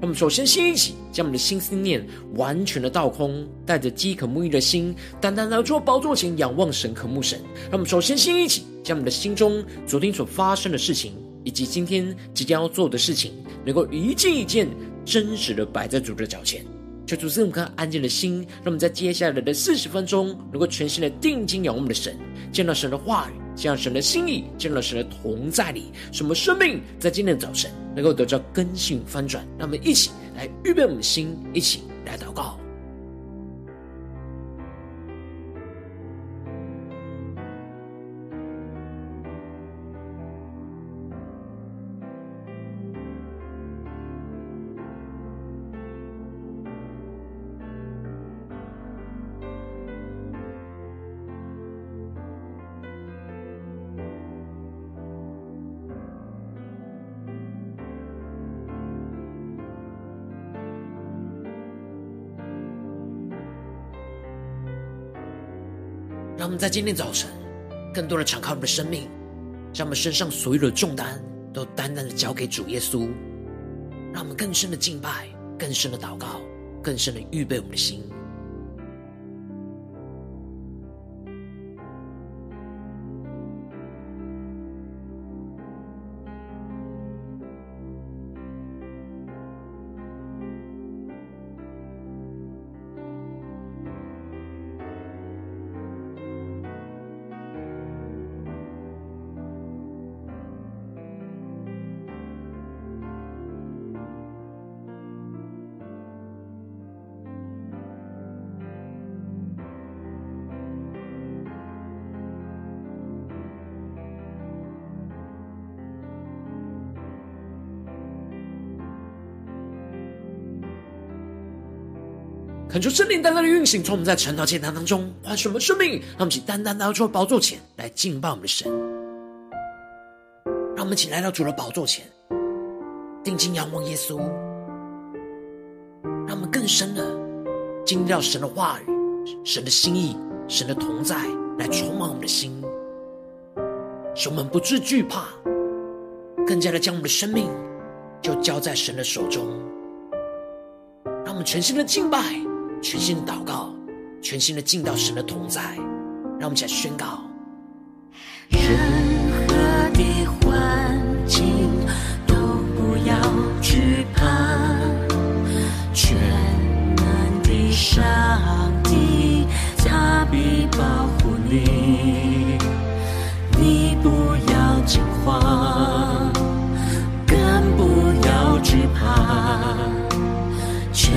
那么首先先一起将我们的心思念完全的倒空，带着饥渴沐浴的心，单单来到宝座前仰望神，渴慕神。那么首先先一起将我们的心中昨天所发生的事情，以及今天即将要做的事情，能够一件一件真实的摆在主的脚前。求主赐我们安静的心，让我们在接下来的四十分钟，能够全心的定睛仰望我们的神，见到神的话语，这样神的心意，见到神的同在里，什么生命在今天的早晨能够得到根性翻转。让我们一起来预备我们的心，一起来祷告。让我们在今天早晨，更多的敞开我们的生命，将我们身上所有的重担都单单的交给主耶稣，让我们更深的敬拜，更深的祷告，更深的预备我们的心。恳求圣灵单单的运行，从我们在晨祷祭坛当中唤醒我们生命，让我们一起单单来到宝座前来敬拜我们的神。让我们一起来到主的宝座前，定睛仰望耶稣，让我们更深的经历到神的话语、神的心意、神的同在，来充满我们的心，使我们不致惧怕，更加的将我们的生命就交在神的手中，让我们全心的敬拜。全心的祷告，全心的进到神的同在，让我们一起来宣告：任何的环境都不要惧怕，全能的上帝他必保护你，你不要惊慌，更不要惧怕。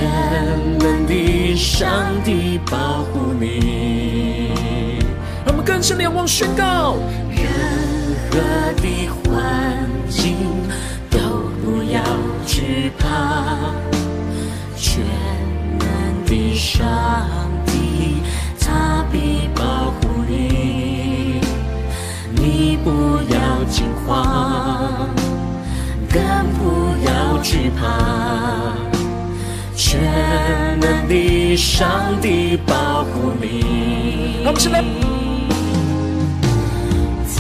全能的上帝保护你，让我们更深的仰望宣告：任何的环境都不要惧怕，全能的上帝他必保护你，你不要惊慌，更不要惧怕。全能的上帝保护你。让我们起来。纵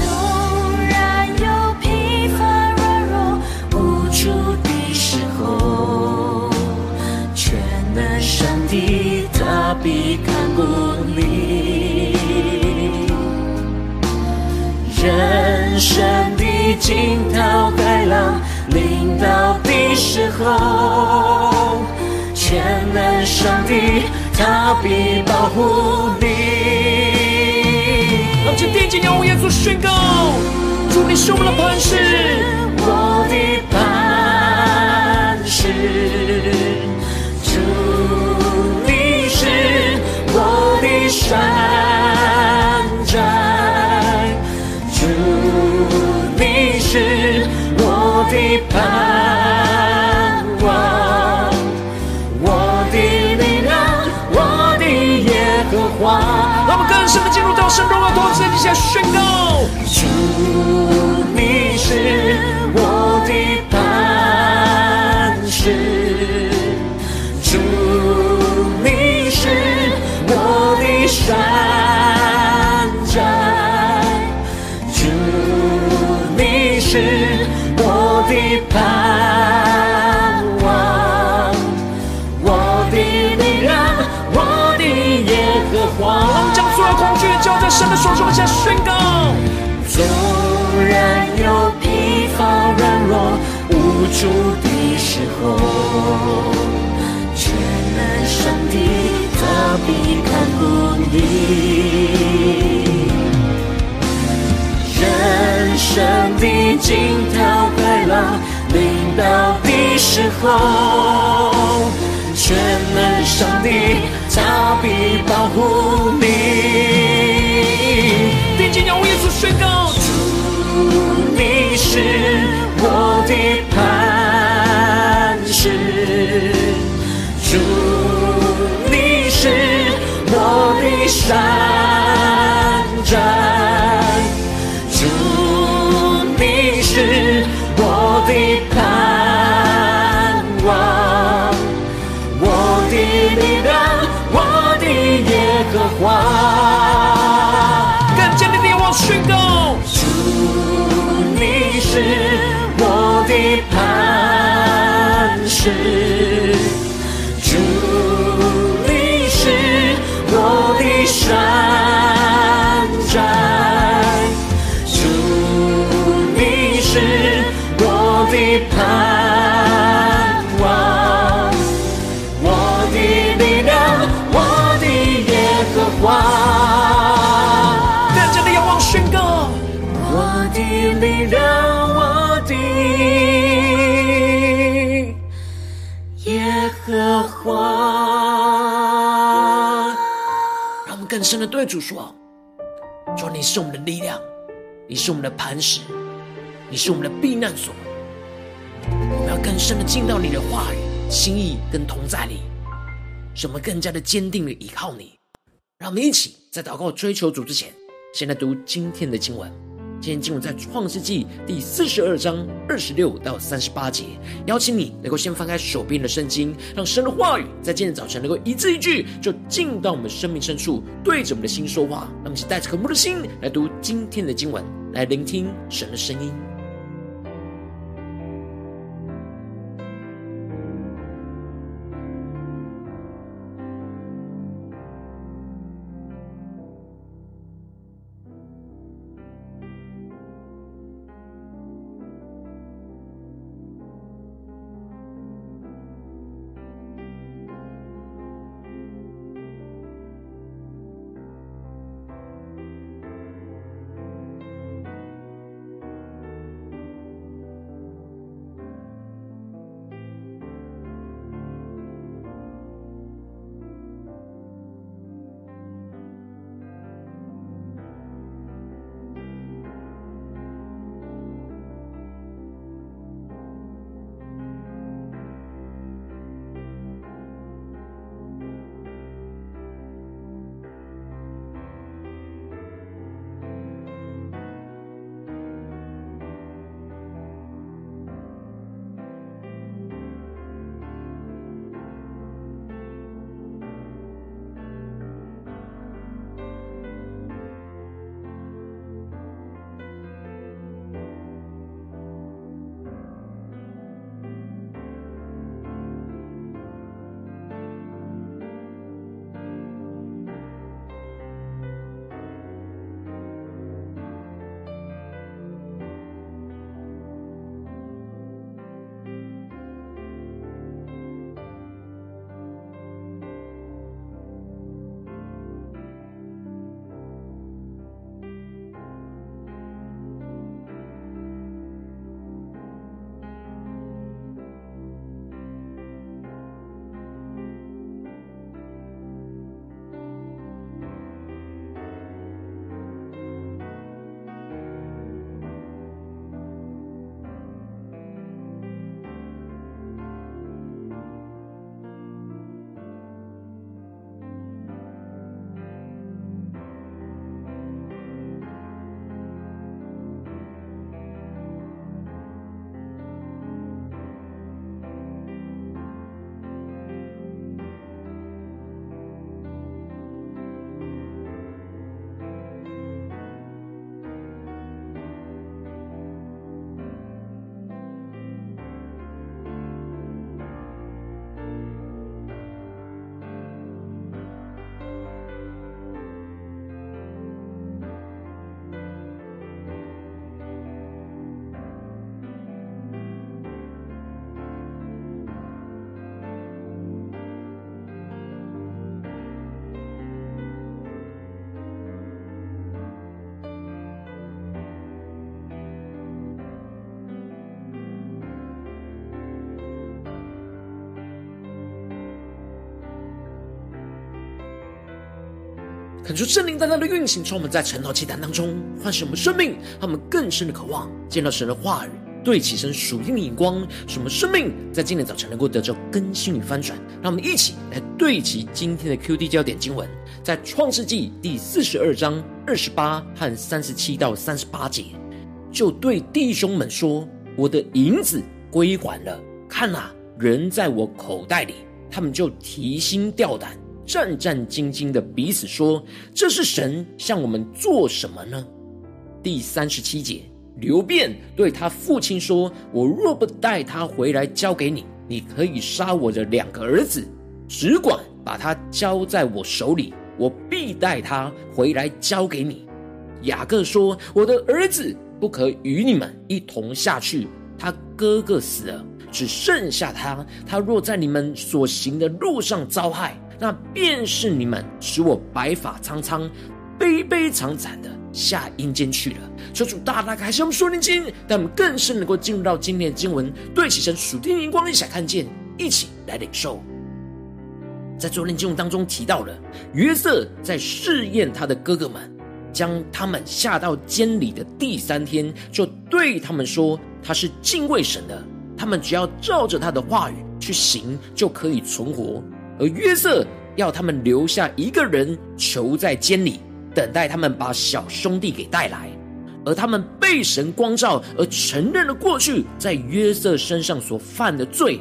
然有疲乏软弱无助的时候，全能上帝他必看顾你。人生的惊涛骇浪临到的时候。全能上帝，他必保护你。让我们定睛仰望耶稣，宣告：主，你是我们的磐石，我的磐石。主，你是我的山寨。主，你是我的盼让我们进入到神荣耀同在底下宣告：主，你是我的磐石；主，你是我的山寨；主，你是我的盼惧交在神的手中，下宣告。纵然有疲乏软弱无助的时候，全能上帝他必看顾你。人生的惊涛骇浪临到的时候，全能上帝他必保护你。定睛仰望耶稣宣告：主，你是我的磐石；主，你是我的山。对主说：主，你是我们的力量，你是我们的磐石，你是我们的避难所。我们要更深的进到你的话语、心意跟同在里，使我们更加的坚定的依靠你。让我们一起在祷告追求主之前，先来读今天的经文。今天经文在创世纪第四十二章二十六到三十八节。邀请你能够先翻开手边的圣经，让神的话语在今天早晨能够一字一句，就进到我们生命深处，对着我们的心说话。让我们带着渴慕的心来读今天的经文，来聆听神的声音。恳求圣灵大大的运行，从我们在晨祷祭坛当中唤醒我们生命，他们更深的渴望见到神的话语，对齐神属天的眼光，使我们生命在今天早晨能够得着更新与翻转。让我们一起来对齐今天的 QD 焦点经文，在创世纪第四十二章二十八和三十七到三十八节，就对弟兄们说：“我的银子归还了，看呐，人在我口袋里。”他们就提心吊胆。战战兢兢的彼此说：“这是神向我们做什么呢？”第三十七节，流便对他父亲说：“我若不带他回来交给你，你可以杀我的两个儿子，只管把他交在我手里，我必带他回来交给你。”雅各说：“我的儿子不可与你们一同下去，他哥哥死了，只剩下他。他若在你们所行的路上遭害。”那便是你们使我白发苍苍、悲悲惨惨的下阴间去了。求主大大开示我们属灵经，但我们更是能够进入到今天的经文，对齐神属天的眼光，一起来看见，一起来领受。在昨天经文当中提到了约瑟在试验他的哥哥们，将他们下到监里的第三天，就对他们说他是敬畏神的，他们只要照着他的话语去行，就可以存活。而约瑟要他们留下一个人囚在监里，等待他们把小兄弟给带来。而他们被神光照，而承认了过去在约瑟身上所犯的罪。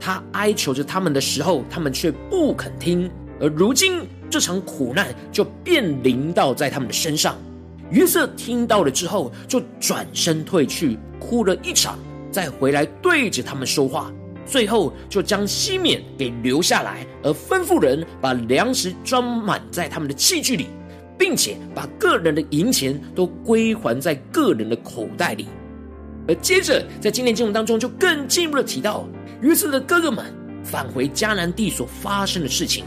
他哀求着他们的时候，他们却不肯听。而如今这场苦难就便临到在他们的身上。约瑟听到了之后，就转身退去，哭了一场，再回来对着他们说话。最后就将西缅给留下来，而吩咐人把粮食装满在他们的器具里，并且把个人的银钱都归还在个人的口袋里。而接着在今天经文当中，就更进一步的提到约瑟的哥哥们返回迦南地所发生的事情，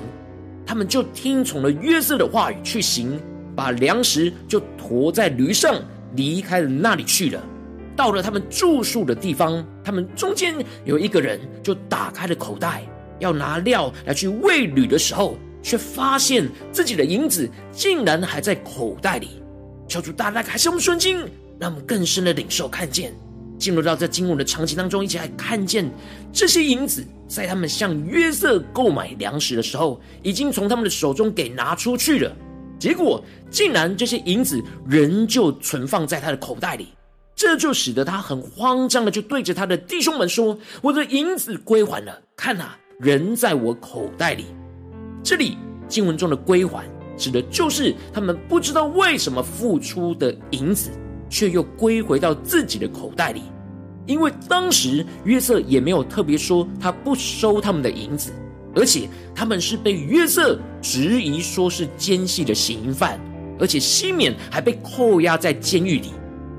他们就听从了约瑟的话语去行，把粮食就驮在驴上离开了那里去了。到了他们住宿的地方，他们中间有一个人就打开了口袋，要拿料来去喂驴的时候，却发现自己的银子竟然还在口袋里。小主大大开示我们顺经，让我们更深的领受看见，进入到这经文的场景当中，一起来看见这些银子在他们向约瑟购买粮食的时候，已经从他们的手中给拿出去了。结果竟然这些银子仍旧存放在他的口袋里。这就使得他很慌张的，就对着他的弟兄们说：“我的银子归还了，看哪，人在我口袋里。”这里经文中的归还，指的就是他们不知道为什么付出的银子，却又归回到自己的口袋里。因为当时约瑟也没有特别说他不收他们的银子，而且他们是被约瑟质疑说是奸细的嫌犯，而且西缅还被扣押在监狱里，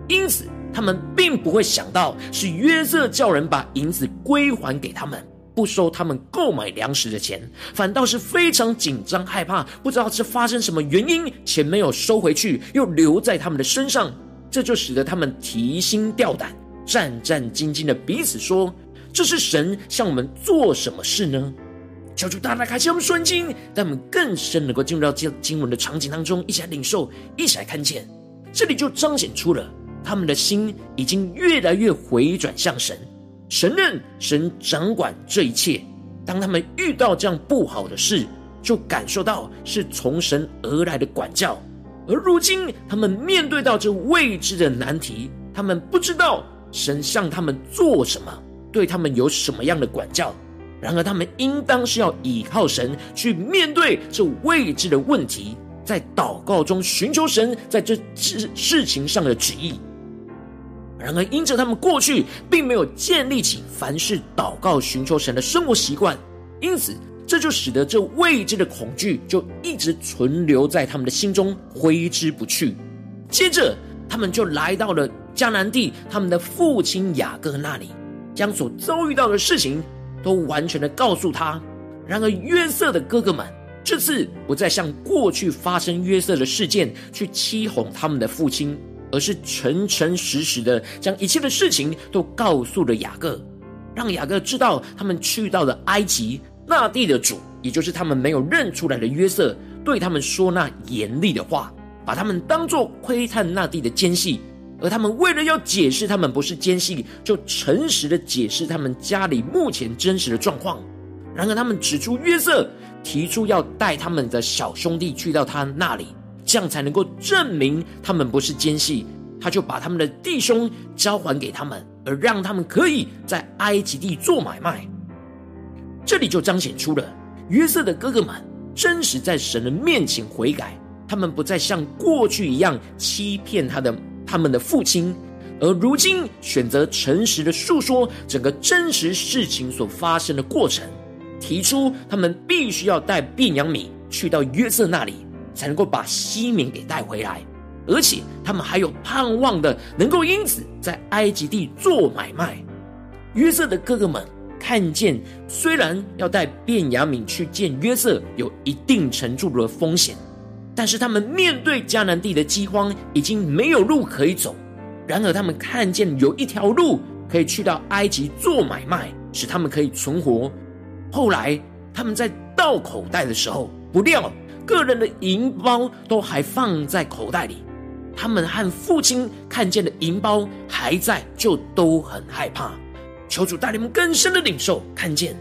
因此。他们并不会想到是约瑟叫人把银子归还给他们，不收他们购买粮食的钱，反倒是非常紧张害怕，不知道是发生什么原因，钱没有收回去，又留在他们的身上，这就使得他们提心吊胆、战战兢兢的彼此说：“这是神向我们做什么事呢？”求主大大开启我们顺经，让我们更深能够进入到这经文的场景当中，一起来领受，一起来看见，这里就彰显出了。他们的心已经越来越回转向神，神认神掌管这一切。当他们遇到这样不好的事，就感受到是从神而来的管教。而如今，他们面对到这未知的难题，他们不知道神向他们做什么，对他们有什么样的管教。然而，他们应当是要倚靠神去面对这未知的问题，在祷告中寻求神在这事事情上的旨意。然而，因着他们过去并没有建立起凡事祷告寻求神的生活习惯，因此这就使得这未知的恐惧就一直存留在他们的心中，挥之不去。接着，他们就来到了迦南地，他们的父亲雅各那里，将所遭遇到的事情都完全的告诉他。然而，约瑟的哥哥们这次不再像过去发生约瑟的事件去欺哄他们的父亲。而是诚诚实实的将一切的事情都告诉了雅各，让雅各知道他们去到了埃及那地的主，也就是他们没有认出来的约瑟，对他们说那严厉的话，把他们当作窥探那地的奸细。而他们为了要解释他们不是奸细，就诚实的解释他们家里目前真实的状况。然而他们指出约瑟提出要带他们的小兄弟去到他那里，这样才能够证明他们不是奸细。他就把他们的弟兄交还给他们，而让他们可以在埃及地做买卖。这里就彰显出了约瑟的哥哥们真实在神的面前悔改，他们不再像过去一样欺骗他的他们的父亲，而如今选择诚实的述说整个真实事情所发生的过程，提出他们必须要带便雅悯去到约瑟那里，才能够把西缅给带回来。而且他们还有盼望的，能够因此在埃及地做买卖。约瑟的哥哥们看见，虽然要带便雅悯去见约瑟有一定程度的风险，但是他们面对迦南地的饥荒，已经没有路可以走。然而他们看见有一条路可以去到埃及做买卖，使他们可以存活。后来他们在倒口袋的时候，不料个人的银包都还放在口袋里。他们和父亲看见的银包还在，就都很害怕。求主带领我们更深的领受，看见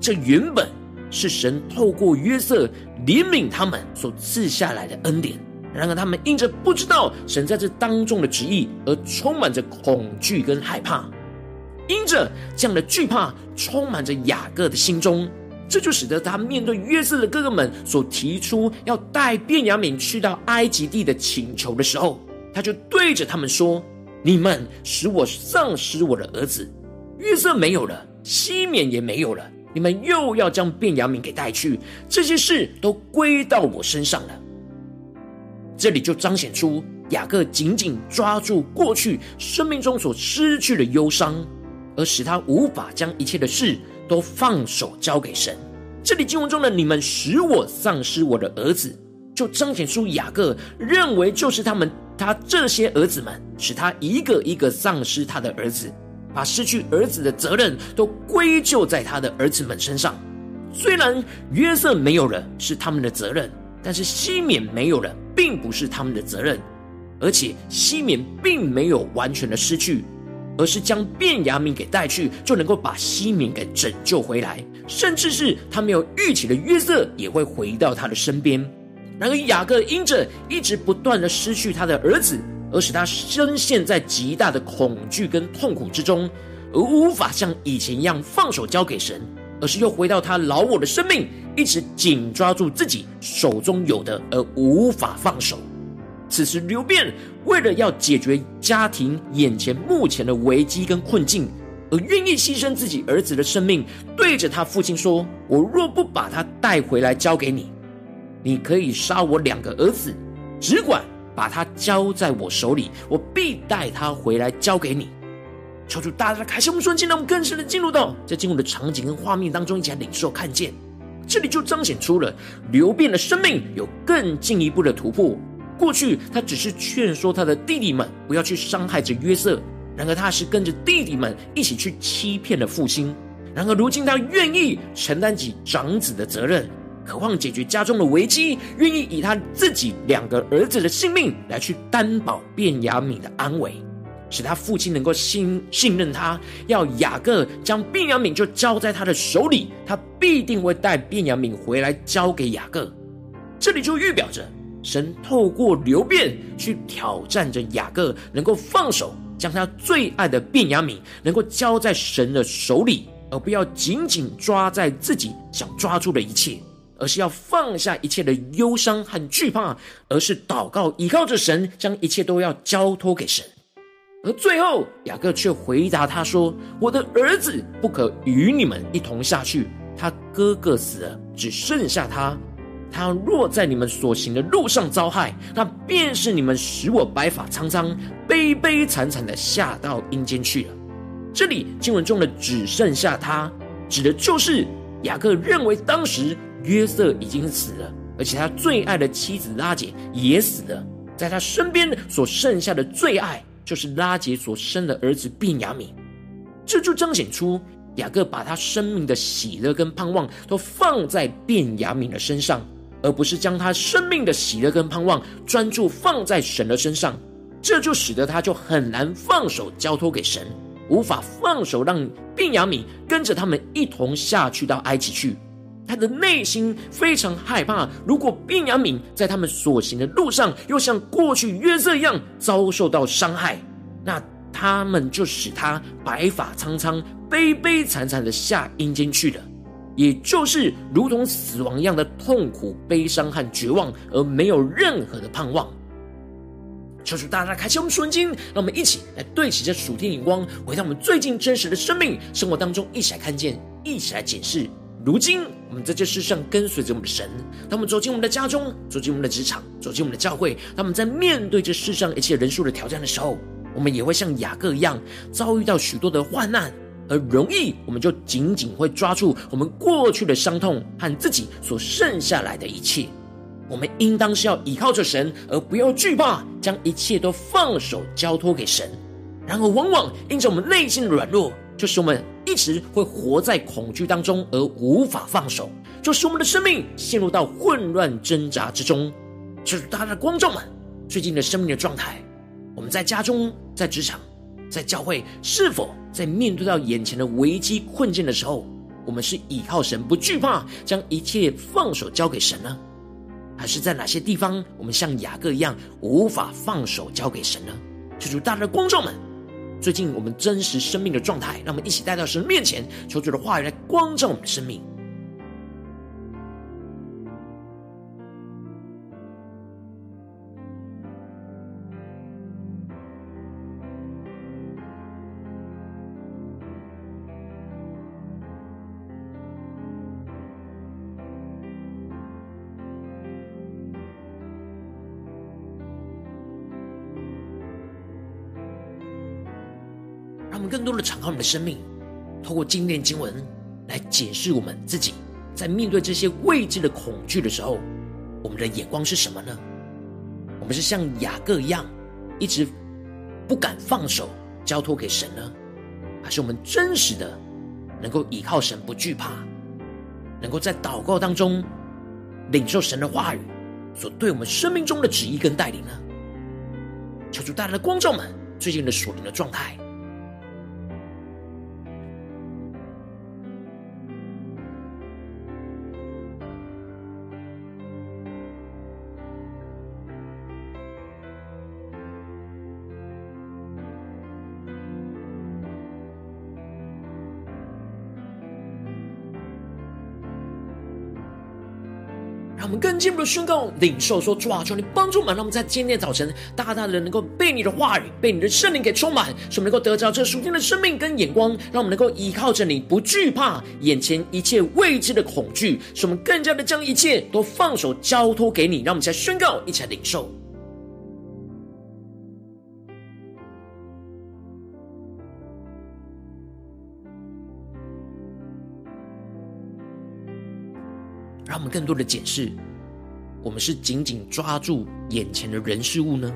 这原本是神透过约瑟怜悯他们所赐下来的恩典。然而，他们因着不知道神在这当中的旨意，而充满着恐惧跟害怕。因着这样的惧怕，充满着雅各的心中。这就使得他面对约瑟的哥哥们所提出要带便雅悯去到埃及地的请求的时候，他就对着他们说：“你们使我丧失我的儿子，约瑟没有了，西缅也没有了，你们又要将便雅悯给带去，这些事都归到我身上了。”这里就彰显出雅各紧紧抓住过去生命中所失去的忧伤，而使他无法将一切的事。都放手交给神。这里经文中的“你们使我丧失我的儿子”，就彰显出雅各认为就是他们他这些儿子们，使他一个一个丧失他的儿子，把失去儿子的责任都归咎在他的儿子们身上。虽然约瑟没有了是他们的责任，但是西缅没有了并不是他们的责任，而且西缅并没有完全的失去。而是将便雅悯给带去，就能够把西缅给拯救回来，甚至是他没有预期的约瑟也会回到他的身边。然而雅各因着一直不断的失去他的儿子，而使他深陷在极大的恐惧跟痛苦之中，而无法像以前一样放手交给神，而是又回到他老我的生命，一直紧抓住自己手中有的，而无法放手。此时，流便为了要解决家庭眼前目前的危机跟困境，而愿意牺牲自己儿子的生命，对着他父亲说：“我若不把他带回来交给你，你可以杀我两个儿子，只管把他交在我手里，我必带他回来交给你。”求主大大的开心我们，瞬间让我们更深的进入到在进入的场景跟画面当中，一起来领受看见。这里就彰显出了流便的生命有更进一步的突破。过去他只是劝说他的弟弟们不要去伤害着约瑟，然而他是跟着弟弟们一起去欺骗了父亲。然而如今他愿意承担起长子的责任，渴望解决家中的危机，愿意以他自己两个儿子的性命来去担保便雅悯的安危，使他父亲能够信信任他。要雅各将便雅悯就交在他的手里，他必定会带便雅悯回来交给雅各。这里就预表着。神透过流便去挑战着雅各，能够放手将他最爱的便雅悯能够交在神的手里，而不要紧紧抓在自己想抓住的一切，而是要放下一切的忧伤和惧怕，而是祷告依靠着神，将一切都要交托给神。而最后雅各却回答他说：“我的儿子不可与你们一同下去，他哥哥死了，只剩下他。”他若在你们所行的路上遭害，那便是你们使我白发苍苍、悲悲惨惨的下到阴间去了。这里经文中的只剩下他，指的就是雅各认为当时约瑟已经死了，而且他最爱的妻子拉结也死了，在他身边所剩下的最爱就是拉结所生的儿子便雅悯。这就彰显出雅各把他生命的喜乐跟盼望都放在便雅悯的身上。而不是将他生命的喜乐跟盼望专注放在神的身上，这就使得他就很难放手交托给神，无法放手让便雅悯跟着他们一同下去到埃及去。他的内心非常害怕，如果便雅悯在他们所行的路上又像过去约瑟一样遭受到伤害，那他们就使他白发苍苍、悲悲惨惨的下阴间去了。也就是如同死亡一样的痛苦、悲伤和绝望，而没有任何的盼望。求主大大开启我们属灵，让我们一起来对齐这属天眼光，回到我们最近真实的生命生活当中，一起来看见，一起来检视。如今我们在这世上跟随着我们的神，当我们走进我们的家中，走进我们的职场，走进我们的教会，当我们在面对这世上一切人数的挑战的时候，我们也会像雅各一样，遭遇到许多的患难。而容易，我们就紧紧会抓住我们过去的伤痛和自己所剩下来的一切。我们应当是要依靠着神，而不要惧怕，将一切都放手交托给神。然而，往往因着我们内心的软弱，就是我们一直会活在恐惧当中，而无法放手，就是我们的生命陷入到混乱挣扎之中。就是大家的观众们最近的生命的状态，我们在家中、在职场、在教会，是否？在面对到眼前的危机困境的时候，我们是倚靠神，不惧怕，将一切放手交给神呢？还是在哪些地方，我们像雅各一样无法放手交给神呢？求主大大的光照们，最近我们真实生命的状态，让我们一起带到神面前，求主的话语来光照我们的生命。多的敞开我们的生命，透过经典经文来解释我们自己，在面对这些未知的恐惧的时候，我们的眼光是什么呢？我们是像雅各一样，一直不敢放手交托给神呢，还是我们真实的能够依靠神，不惧怕，能够在祷告当中领受神的话语所对我们生命中的旨意跟带领呢？求主大家的光照们最近的属灵的状态。进一步的宣告、领受说：主啊，求你帮助我们，让我们在今天早晨大大的能够被你的话语、被你的圣灵给充满，使我们能够得着这属天的生命跟眼光，让我们能够依靠着你，不惧怕眼前一切未知的恐惧，使我们更加的将一切都放手交托给你。让我们再宣告，一起来领受。让我们更多的检视，我们是紧紧抓住眼前的人事物呢，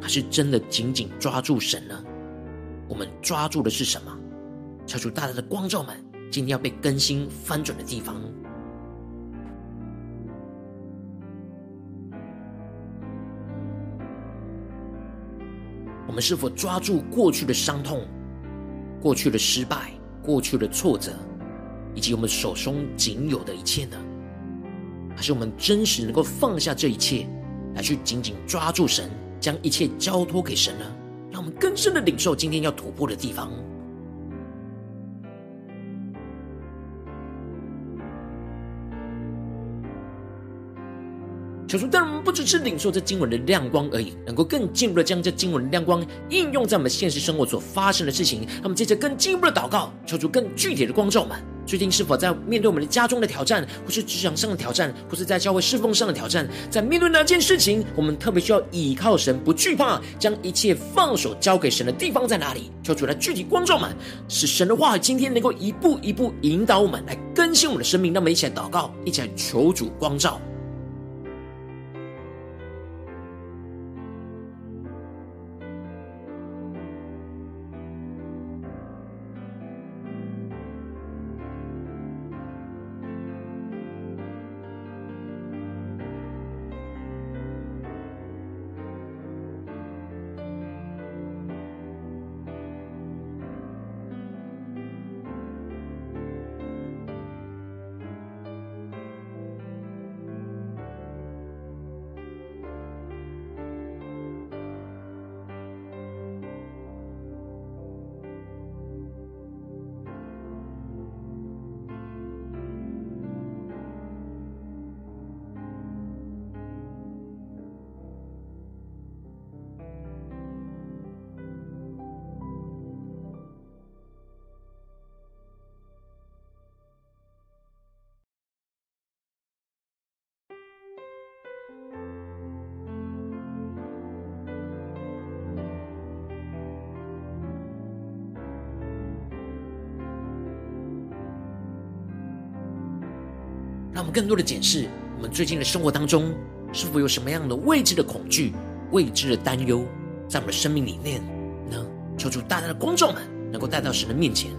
还是真的紧紧抓住神呢？我们抓住的是什么？求主大大的光照们，今天要被更新翻转的地方。我们是否抓住过去的伤痛、过去的失败、过去的挫折，以及我们手中仅有的一切呢？还是我们真实能够放下这一切，来去紧紧抓住神，将一切交托给神呢？让我们更深的领受今天要突破的地方。求主，但我们不只是领受这经文的亮光而已，能够更进一步的将这经文的亮光应用在我们现实生活所发生的事情。那么接着更进一步的祷告，求主更具体的光照们。最近是否在面对我们的家中的挑战，或是职场上的挑战，或是在教会侍奉上的挑战？在面对哪件事情，我们特别需要倚靠神，不惧怕，将一切放手交给神的地方在哪里？求主来具体光照们，使神的话今天能够一步一步引导我们，来更新我们的生命。那么一起来祷告，一起来求主光照。我们更多的检视我们最近的生活当中，是否有什么样的未知的恐惧、未知的担忧，在我们的生命里面呢？求主大大的光照们能够带到神的面前。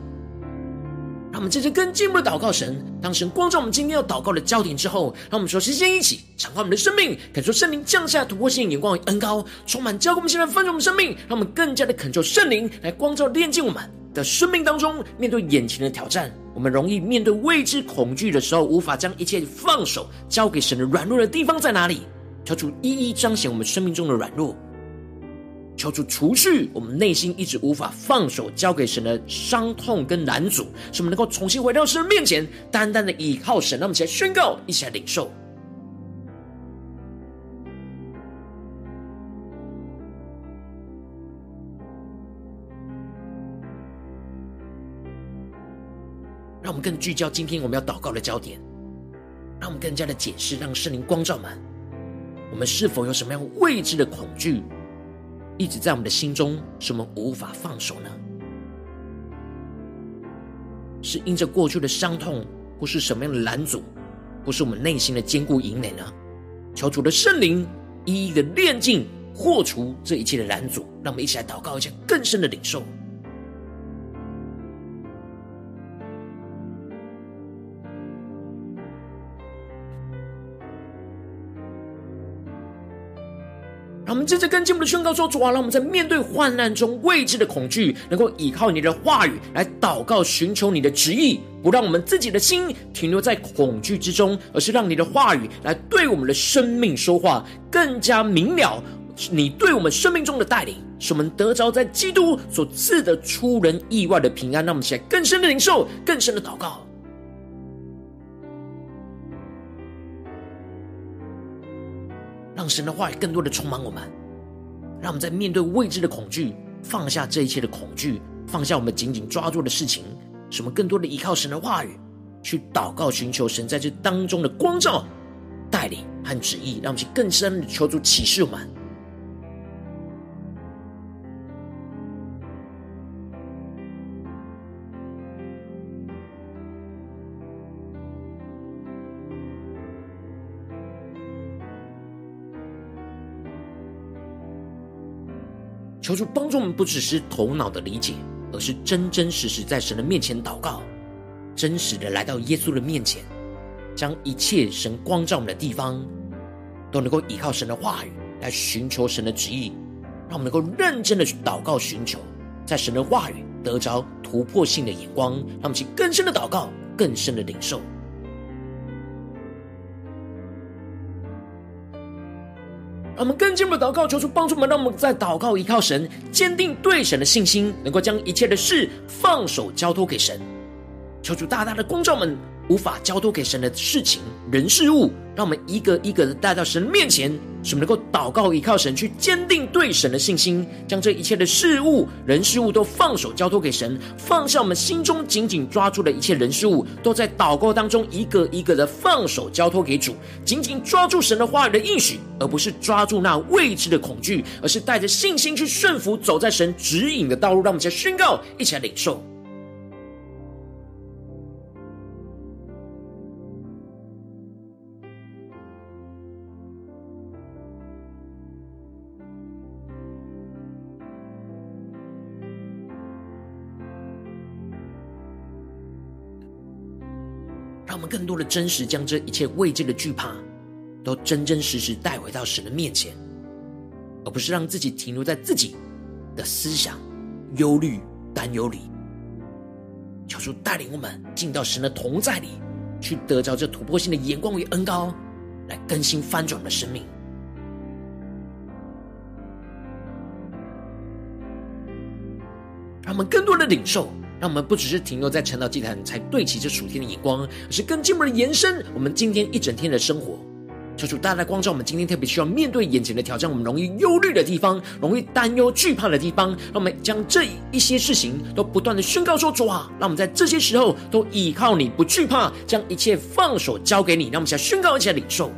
让我们接着更进一步的祷告神，当神光照我们今天要祷告的焦点之后，让我们说时间一起敞开我们的生命，感受圣灵降下突破性眼光与恩膏，充满交给我们现在丰盛我们生命，让我们更加的恳求圣灵来光照炼净我们的生命当中。面对眼前的挑战，我们容易面对未知恐惧的时候，无法将一切放手交给神的软弱的地方在哪里？求主一一彰显我们生命中的软弱。求主除去我们内心一直无法放手交给神的伤痛跟难阻，使我们能够重新回到神的面前，单单的倚靠神。让我们一起来宣告，一起来领受。更聚焦今天我们要祷告的焦点，让我们更加的解释，让圣灵光照满。我们是否有什么样未知的恐惧？一直在我们的心中，使我们无法放手呢？是因着过去的伤痛，或是什么样的拦阻，或是我们内心的坚固营垒呢？求主的圣灵一一的炼净、破除这一切的拦阻，让我们一起来祷告，一下更深的领受。我们接着跟进我们的宣告说：“主啊，让我们在面对患难中未知的恐惧，能够依靠你的话语来祷告，寻求你的旨意，不让我们自己的心停留在恐惧之中，而是让你的话语来对我们的生命说话，更加明了你对我们生命中的带领，使我们得着在基督所赐的出人意外的平安。让我们起来更深的领受，更深的祷告。”让神的话语更多的充满我们，让我们在面对未知的恐惧，放下这一切的恐惧，放下我们紧紧抓住的事情，使我们更多的依靠神的话语，去祷告寻求神在这当中的光照、带领和旨意，让我们去更深的求助启示我们。求主帮助我们，不只是头脑的理解，而是真真实实在神的面前祷告，真实的来到耶稣的面前，将一切神光照我们的地方，都能够依靠神的话语来寻求神的旨意，让我们能够认真的去祷告寻求，在神的话语得着突破性的眼光，让我们去更深的祷告，更深的领受。我们更进一步祷告，求主帮助我们，让我们在祷告依靠神，坚定对神的信心，能够将一切的事放手交托给神。求主大大的光照们。无法交托给神的事情、人、事物，让我们一个一个的带到神面前，使我们能够祷告依靠神，去坚定对神的信心，将这一切的事物、人、事物都放手交托给神，放下我们心中紧紧抓住的一切人事物，都在祷告当中一个一个的放手交托给主，紧紧抓住神的话语的应许，而不是抓住那未知的恐惧，而是带着信心去顺服，走在神指引的道路。让我们先宣告，一起来领受。更多的真实，将这一切未知的惧怕，都真真实实带回到神的面前，而不是让自己停留在自己的思想、忧虑、担忧里。求主带领我们进到神的同在里，去得着这突破性的眼光与恩膏，来更新翻转我们的生命。让我们更多的领受。让我们不只是停留在晨祷祭坛才对齐这属天的眼光，而是更进一步的延伸我们今天一整天的生活。求主大大光照我们今天特别需要面对眼前的挑战，我们容易忧虑的地方，容易担忧惧怕的地方，让我们将这一些事情都不断的宣告说：主啊，让我们在这些时候都依靠你，不惧怕，将一切放手交给你。让我们先宣告，一起来领受。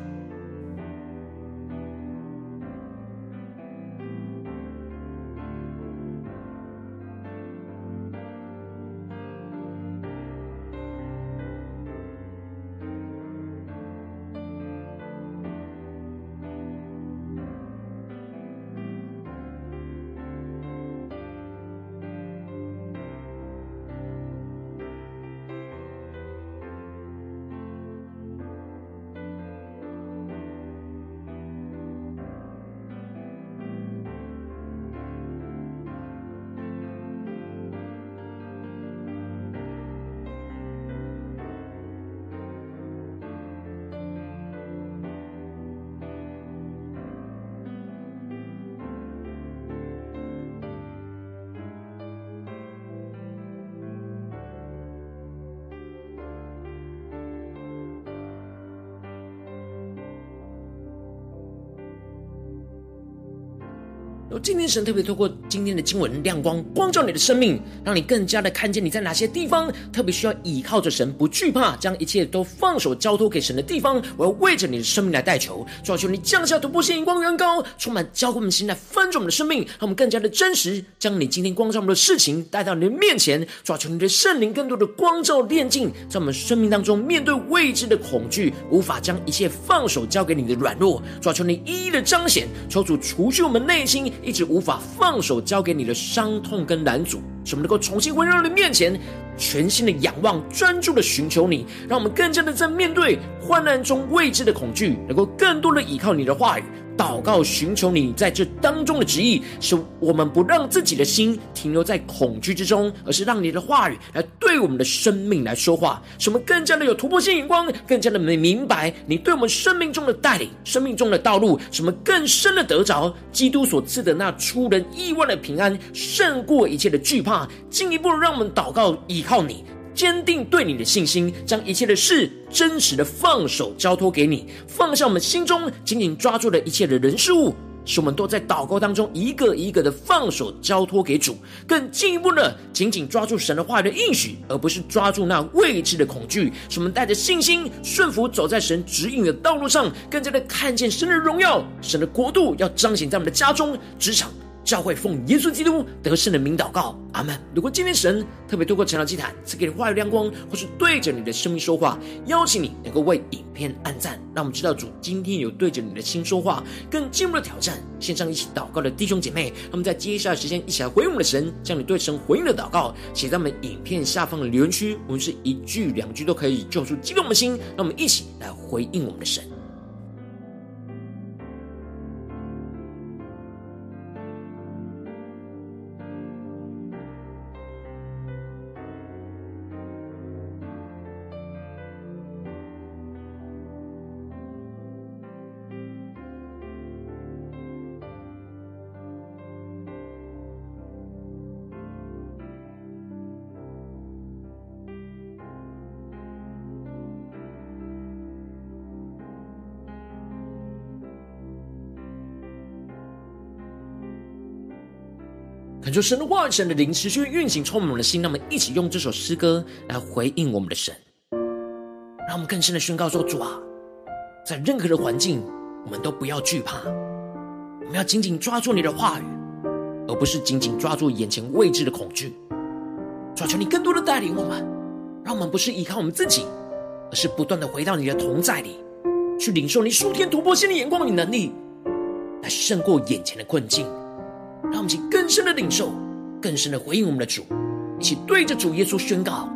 今天神特别透过今天的经文亮光，光照你的生命，让你更加的看见你在哪些地方特别需要倚靠着神，不惧怕，将一切都放手交托给神的地方。我要为着你的生命来代求，主，求你降下突破性、眼光、远高，充满交给我们心来翻转我们的生命，让我们更加的真实，将你今天光照我们的事情带到你的面前。主，求你的圣灵更多的光照炼净，在我们生命当中面对未知的恐惧，无法将一切放手交给你的软弱。主，求你一一的彰显，求主除去我们内心。一是无法放手交给你的伤痛跟难阻，使我们能够重新回到你面前，全心的仰望，专注的寻求你，让我们更加的在面对患难中未知的恐惧，能够更多的依靠你的话语。祷告，寻求你在这当中的旨意，是我们不让自己的心停留在恐惧之中，而是让你的话语来对我们的生命来说话，使我们更加的有突破性眼光，更加的明白你对我们生命中的带领，生命中的道路，使我们更深的得着基督所赐的那出人意外的平安，胜过一切的惧怕，进一步让我们祷告以靠你。坚定对你的信心，将一切的事真实的放手交托给你，放下我们心中紧紧抓住的一切的人事物，使我们都在祷告当中一个一个的放手交托给主，更进一步的紧紧抓住神的话语的应许，而不是抓住那未知的恐惧。使我们带着信心顺服走在神指引的道路上，更加的看见神的荣耀，神的国度要彰显在我们的家中、职场。教会奉耶稣基督得胜的名祷告，阿门。如果今天神特别透过成长祭坛赐给你话语亮光，或是对着你的生命说话，邀请你能够为影片按赞，让我们知道主今天有对着你的心说话，更进一步的挑战。线上一起祷告的弟兄姐妹，那么在接下来时间一起来回应我们的神，将你对神回应的祷告写在我们影片下方的留言区，我们是一句两句都可以救出激动的心，让我们一起来回应我们的神。求神的话语、神的灵持续运行，充满我们的心。让我们一起用这首诗歌来回应我们的神，让我们更深的宣告说：主啊，在任何的环境，我们都不要惧怕，我们要紧紧抓住你的话语，而不是紧紧抓住眼前未知的恐惧。主啊，求你更多的带领我们，让我们不是依靠我们自己，而是不断的回到你的同在里，去领受你数天突破性的眼光与能力，来胜过眼前的困境。让我们去更深的领受，更深的回应我们的主，一起对着主耶稣宣告：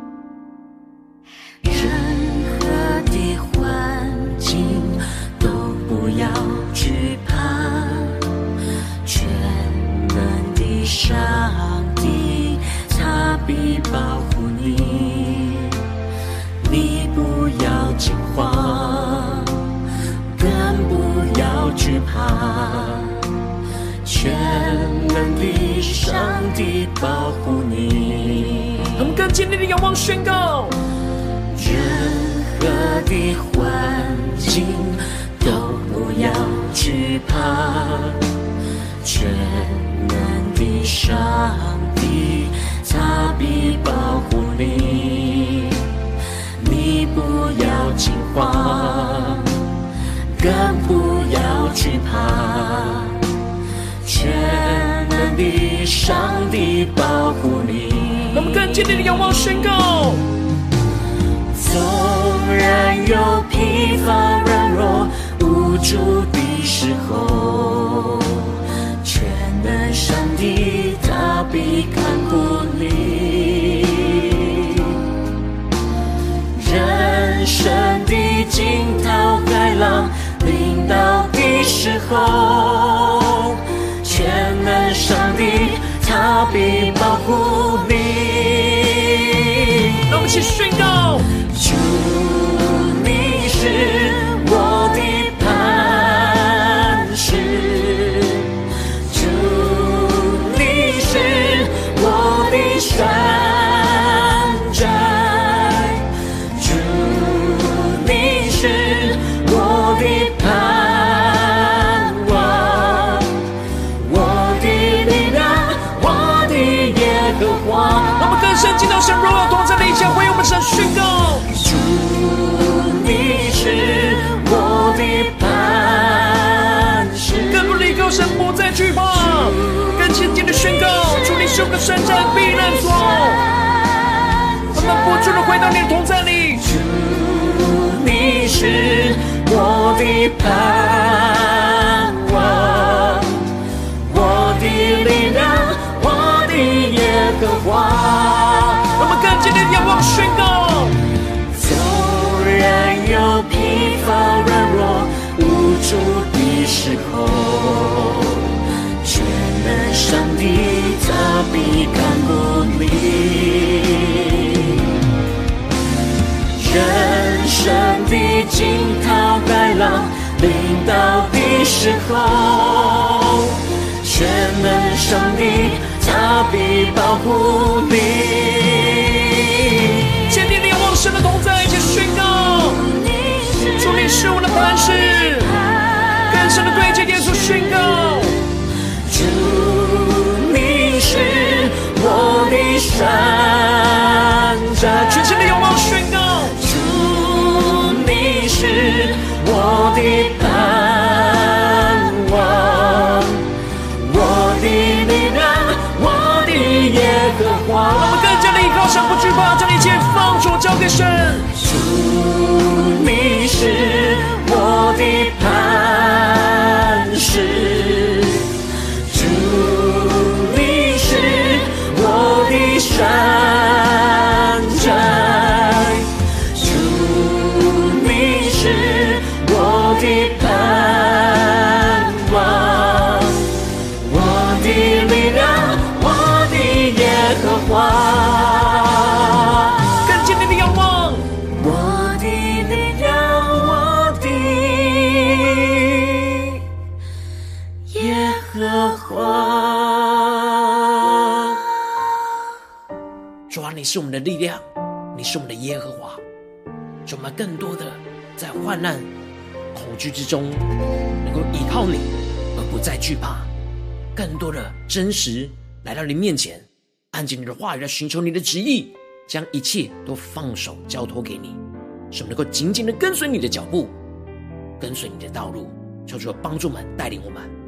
保护你，我们更坚定的仰望宣告：任何的环境都不要惧怕，全能的上帝他必保护你，你不要惊慌，更不要惧怕。全的上帝保护你，我们更坚定的仰望宣告。纵然有疲乏软弱无助的时候，全能上帝他必看顾你。人生的惊涛骇浪临到的时候。全能他必保护你。惧怕，更坚定的宣告：主你是我的山寨避难所，我们不住的回到你的同在里。主你是我的盼望，我的力量，我的耶和华。人生的惊涛骇浪临到的时候，全能上帝他必保护你。坚定的仰望神的同在，一起宣告：主你是我的磐石，更深的对着耶稣宣告：主你是我的山寨，全心的仰望。是我的盼望，我的力量，我的耶和华。让我们更加的依靠神，不惧怕，将一切放手交给神。主，你是我的磐是我们的力量，你是我们的耶和华，让我们更多的在患难。恐惧之中，能够依靠你，而不再惧怕；更多的真实来到你面前，按着你的话语来寻求你的旨意，将一切都放手交托给你，使我们能够紧紧的跟随你的脚步，跟随你的道路。求主帮助我们，带领我们。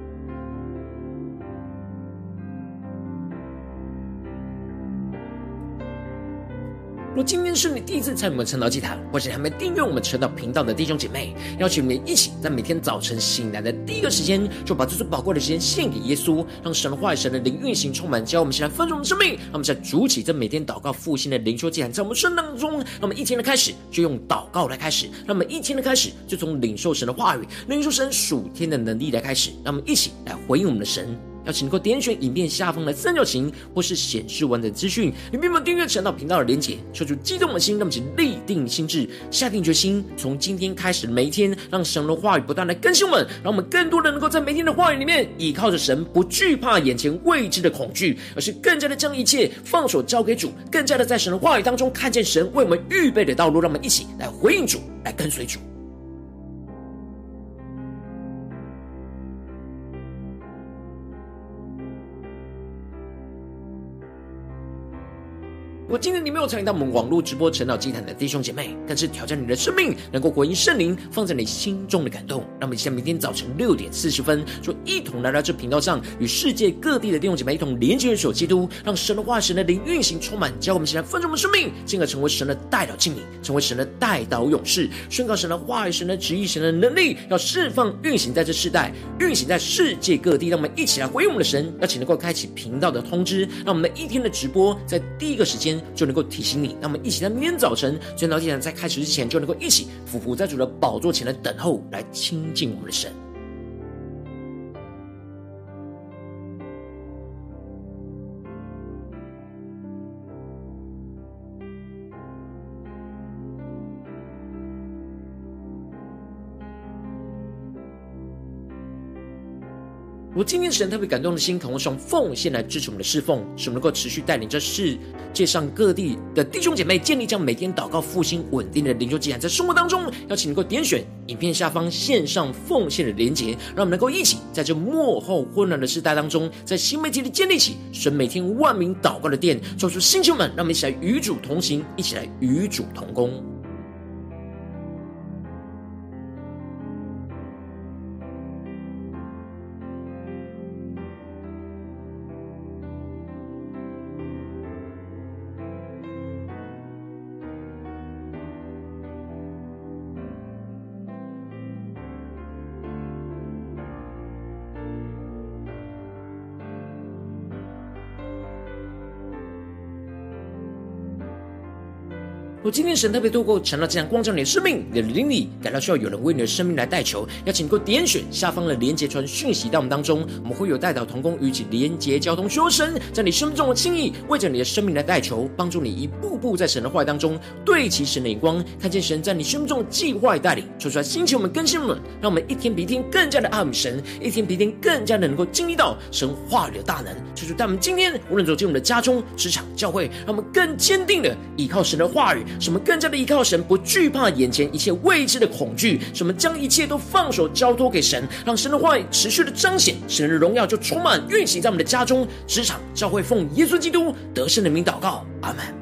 若今天是你第一次参与我们晨祷祭坛，或者还没订阅我们晨祷频道的弟兄姐妹，邀请你们一起在每天早晨醒来的第一个时间，就把这最宝贵的时间献给耶稣，让神的话语、神的灵运行充满，教我们现在丰盛的生命。让我们在主起这每天祷告复兴的灵修祭坛，在我们生当中，让我们一天的开始就用祷告来开始，让我们一天的开始就从领受神的话语、领受神属天的能力来开始，让我们一起来回应我们的神。邀请能够点选影片下方的三角形，或是显示完整资讯，里面有订阅晨祷频道的连结。说出激动的心，让我们请立定心智，下定决心，从今天开始每一天，让神的话语不断来更新我们，让我们更多的能够在每天的话语里面，依靠着神，不惧怕眼前未知的恐惧，而是更加的将一切放手交给主，更加的在神的话语当中看见神为我们预备的道路。让我们一起来回应主，来跟随主。如果今天你没有参与到我们网络直播晨祷祭坛的弟兄姐妹，但是挑战你的生命，能够回应圣灵放在你心中的感动。让我们在明天早晨六点四十分，就一同来到这频道上，与世界各地的弟兄姐妹一同连接、元首基督，让神的话、神的灵运行充满，教我们现在丰盛的生命，进而成为神的代祷敬礼，成为神的代祷勇士，宣告神的话语、神的旨意、神的能力，要释放运行在这世代，运行在世界各地。让我们一起来回应我们的神，邀请能够开启频道的通知，让我们的一天的直播在第一个时间。就能够提醒你，那我们一起在明天早晨，宣道祭坛在开始之前，就能够一起俯伏在主的宝座前来等候，来亲近我们的神。如果今天神特别感动的心，渴望用奉献来支持我们的侍奉，使我们能够持续带领这世界上各地的弟兄姐妹建立这样每天祷告复兴稳定的灵修祭坛，在生活当中，邀请能够点选影片下方线上奉献的连结，让我们能够一起在这幕后混乱的时代当中，在新媒体里建立起神每天万名祷告的殿，做出星球们，让我们一起来与主同行，一起来与主同工。若今天神特别透过晨祷这样光照你的生命，你的灵里感到需要有人为你的生命来代求，邀请你给我点选下方的连结传讯息到我们当中，我们会有代祷同工与其连结交通，修神在你生命中的心意，为着你的生命来代求，帮助你一步步在神的话语当中对齐神的眼光，看见神在你生命中的计划与带领，说出来兴起我们更新我们，让我们一天比一天更加的爱慕神，一天比一天更加的能够经历到神话语的大能。求主在我们今天无论走进我们的家中、职场、教会，让我们更坚定的依靠神的话语，什么更加的依靠神，不惧怕眼前一切未知的恐惧，什么将一切都放手交托给神，让神的话语持续的彰显，神的荣耀就充满运行在我们的家中、职场、教会，奉耶稣基督得胜的名祷告，阿门。